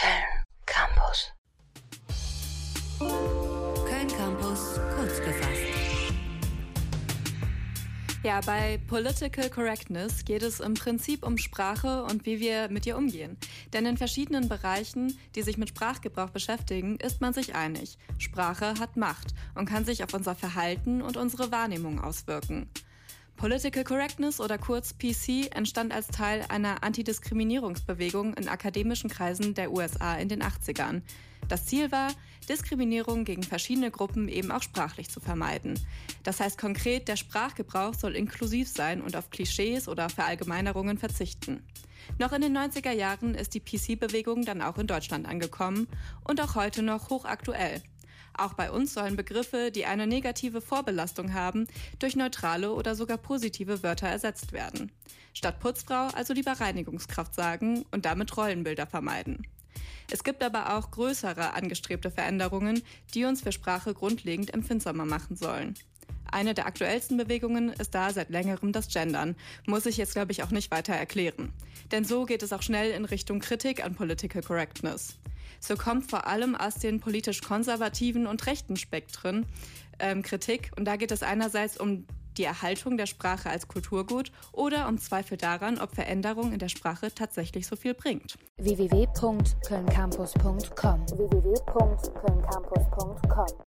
Köln Campus. Köln Campus kurz gefasst. Ja, bei Political Correctness geht es im Prinzip um Sprache und wie wir mit ihr umgehen. Denn in verschiedenen Bereichen, die sich mit Sprachgebrauch beschäftigen, ist man sich einig. Sprache hat Macht und kann sich auf unser Verhalten und unsere Wahrnehmung auswirken. Political Correctness oder kurz PC entstand als Teil einer Antidiskriminierungsbewegung in akademischen Kreisen der USA in den 80ern. Das Ziel war, Diskriminierung gegen verschiedene Gruppen eben auch sprachlich zu vermeiden. Das heißt konkret, der Sprachgebrauch soll inklusiv sein und auf Klischees oder Verallgemeinerungen verzichten. Noch in den 90er Jahren ist die PC-Bewegung dann auch in Deutschland angekommen und auch heute noch hochaktuell. Auch bei uns sollen Begriffe, die eine negative Vorbelastung haben, durch neutrale oder sogar positive Wörter ersetzt werden. Statt Putzfrau also lieber Reinigungskraft sagen und damit Rollenbilder vermeiden. Es gibt aber auch größere angestrebte Veränderungen, die uns für Sprache grundlegend empfindsamer machen sollen. Eine der aktuellsten Bewegungen ist da seit längerem das Gendern. Muss ich jetzt, glaube ich, auch nicht weiter erklären. Denn so geht es auch schnell in Richtung Kritik an Political Correctness. So kommt vor allem aus den politisch konservativen und rechten Spektren ähm, Kritik. Und da geht es einerseits um die Erhaltung der Sprache als Kulturgut oder um Zweifel daran, ob Veränderung in der Sprache tatsächlich so viel bringt. www.kölncampus.com www